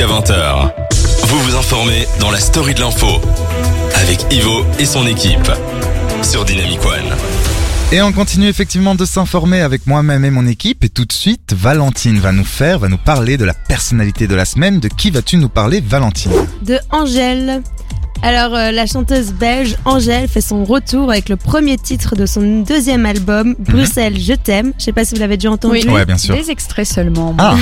jusqu'à 20h. Vous vous informez dans la story de l'info avec Ivo et son équipe sur Dynamic One. Et on continue effectivement de s'informer avec moi-même et mon équipe. Et tout de suite, Valentine va nous faire, va nous parler de la personnalité de la semaine. De qui vas-tu nous parler, Valentine? De Angèle. Alors, euh, la chanteuse belge Angèle fait son retour avec le premier titre de son deuxième album, Bruxelles, je t'aime. Je sais pas si vous l'avez déjà entendu. Ouais, bien sûr. Des extraits seulement. Ah,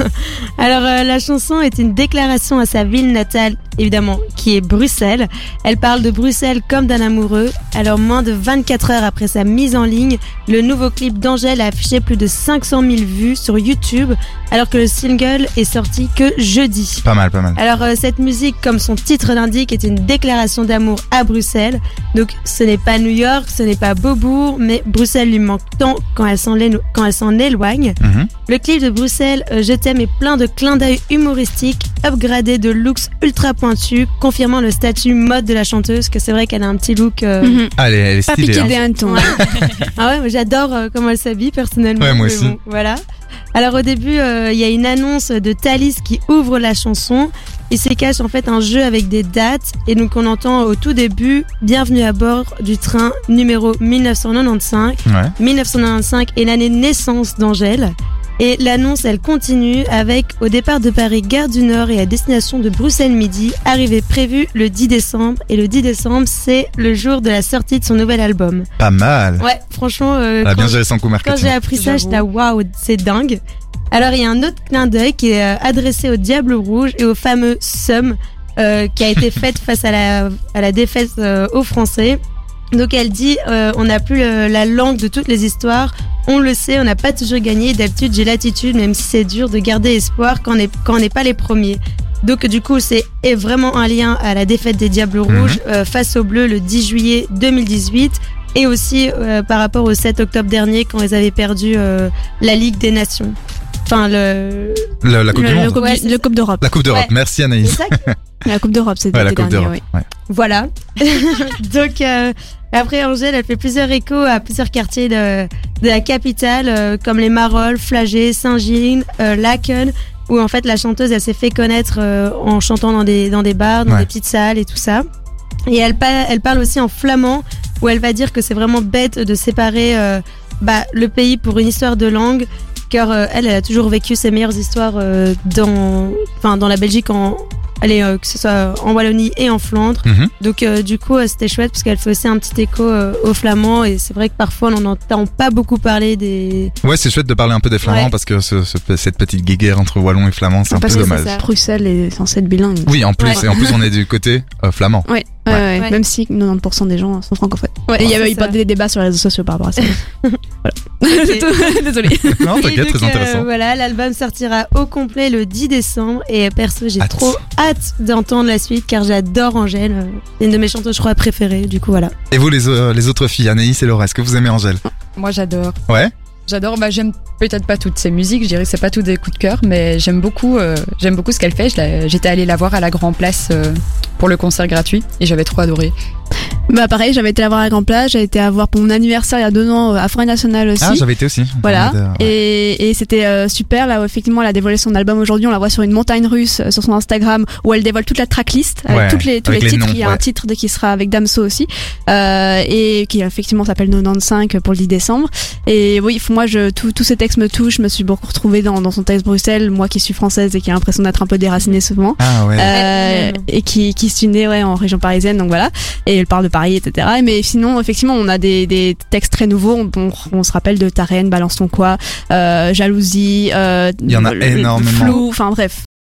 Alors, euh, la chanson est une déclaration à sa ville natale, évidemment, qui est Bruxelles. Elle parle de Bruxelles comme d'un amoureux. Alors, moins de 24 heures après sa mise en ligne, le nouveau clip d'Angèle a affiché plus de 500 000 vues sur YouTube, alors que le single est sorti que jeudi. pas mal, pas mal. Alors euh, cette musique, comme son titre l'indique, est une déclaration d'amour à Bruxelles. Donc ce n'est pas New York, ce n'est pas Beaubourg, mais Bruxelles lui manque tant quand elle s'en élo- quand elle s'en éloigne. Mhm. Le clip de Bruxelles, euh, Je t'aime, est plein de clins d'œil humoristiques, upgradé de looks ultra pointus, confirmant le statut mode de la chanteuse, que c'est vrai qu'elle a un petit look... euh, Mhm. Allez, elle est Pas stylée. piqué hein. des hannetons. ah ouais, j'adore euh, comment elle s'habille personnellement. Ouais, moi aussi. bon, voilà. Alors au début, euh, il y a une annonce de Thalys qui ouvre la chanson. Il s'y cache en fait un jeu avec des dates et donc on entend au tout début Bienvenue à bord du train numéro 1995. Ouais. 1995 est l'année de naissance d'Angèle. Et l'annonce, elle continue avec au départ de Paris, gare du Nord et à destination de Bruxelles Midi, arrivée prévue le 10 décembre. Et le 10 décembre, c'est le jour de la sortie de son nouvel album. Pas mal. Ouais, franchement, euh, Elle a quand, bien son coup quand j'ai appris ça, j'étais waouh, c'est dingue. Alors, il y a un autre clin d'œil qui est euh, adressé au Diable Rouge et au fameux Somme euh, qui a été faite face à la, à la défaite euh, aux Français. Donc, elle dit euh, On n'a plus euh, la langue de toutes les histoires. On le sait, on n'a pas toujours gagné. D'habitude, j'ai l'attitude, même si c'est dur, de garder espoir quand on n'est quand on n'est pas les premiers. Donc, du coup, c'est est vraiment un lien à la défaite des Diables Rouges euh, face aux Bleus le 10 juillet 2018 et aussi euh, par rapport au 7 octobre dernier quand ils avaient perdu euh, la Ligue des Nations. Enfin, le. Le- la Coupe Le, du le Monde. Coupe, Ouais, du- le Coupe d'Europe. La Coupe d'Europe. Ouais. Merci C'est Anaïs. que- La Coupe d'Europe, c'était Ouais, la Coupe d'Europe. oui. Ouais. Voilà. Donc, euh, après, Angèle, elle fait plusieurs échos à plusieurs quartiers de, de la capitale, euh, comme les Marolles, Flagey, Saint-Gilles, euh, Laken, où en fait la chanteuse, elle s'est fait connaître euh, en chantant dans des, dans des bars, dans Ouais. des petites salles et tout ça. Et elle, pa- elle parle aussi en flamand, où elle va dire que c'est vraiment bête de séparer euh, bah, le pays pour une histoire de langue, car euh, elle, elle a toujours vécu ses meilleures histoires euh, dans, enfin, dans la Belgique, en, allez, euh, que ce soit en Wallonie et en Flandre. Mhm. Donc euh, du coup, euh, c'était chouette parce qu'elle fait aussi un petit écho euh, aux Flamands et c'est vrai que parfois on n'entend pas beaucoup parler des. Ouais, c'est chouette de parler un peu des Flamands Ouais. parce que ce- ce- cette petite guéguerre entre Wallons et Flamands, c'est un peu Parce que dommage. Bruxelles est censé être bilingue. Oui, en plus, Ouais. et en plus, on est du côté euh, flamand. Ouais, ouais, ouais, Ouais. même si 90% des gens sont francophones. Il y avait eu des débats sur les réseaux sociaux par rapport à ça. voilà. Désolée. Non, t'inquiète, très intéressant. euh, voilà, l'album sortira au complet le 10 décembre et perso, j'ai trop hâte d'entendre la suite car j'adore Angèle. euh, C'est une de mes chanteuses, je crois, préférées. Du coup, voilà. Et vous, les, euh, les autres filles, Anaïs et Laura, est-ce que vous aimez Angèle? Moi j'adore. Ouais? J'adore, bah, j'aime peut-être pas toutes ses musiques, je dirais que c'est pas tout des coups de cœur, mais j'aime beaucoup, euh, j'aime beaucoup ce qu'elle fait. J'étais allée la voir à la Grand Place euh, pour le concert gratuit et j'avais trop adoré. Bah pareil, j'avais été la voir à Grand Place, j'ai été à voir pour mon anniversaire il y a deux ans euh, à Forêt Nationale aussi. Ah, j'avais été aussi. Voilà. De- ouais. Et, et c'était euh, super. Là, où, effectivement, elle a dévoilé son album aujourd'hui. On la voit sur une montagne russe euh, sur son Instagram où elle dévoile toute la tracklist avec Ouais, toutes les, tous avec les les titres. noms, Il y a ouais. un titre de qui sera avec Damso aussi euh, et qui effectivement s'appelle 95 pour le 10 décembre. Et oui, moi, je, tout- tous ces textes me touchent. Je me suis beaucoup retrouvée dans, dans son texte Bruxelles, moi qui suis française et qui a l'impression d'être un peu déracinée souvent. Ah. Euh, et qui, qui se né ouais, en région parisienne, donc voilà. Et elle parle de Paris, etc. Mais sinon, effectivement, on a des, des textes très nouveaux. On, on, on se rappelle de Ta reine, Balance ton quoi, euh, Jalousie. Euh, Il y en a le- énormément. Flou, enfin bref.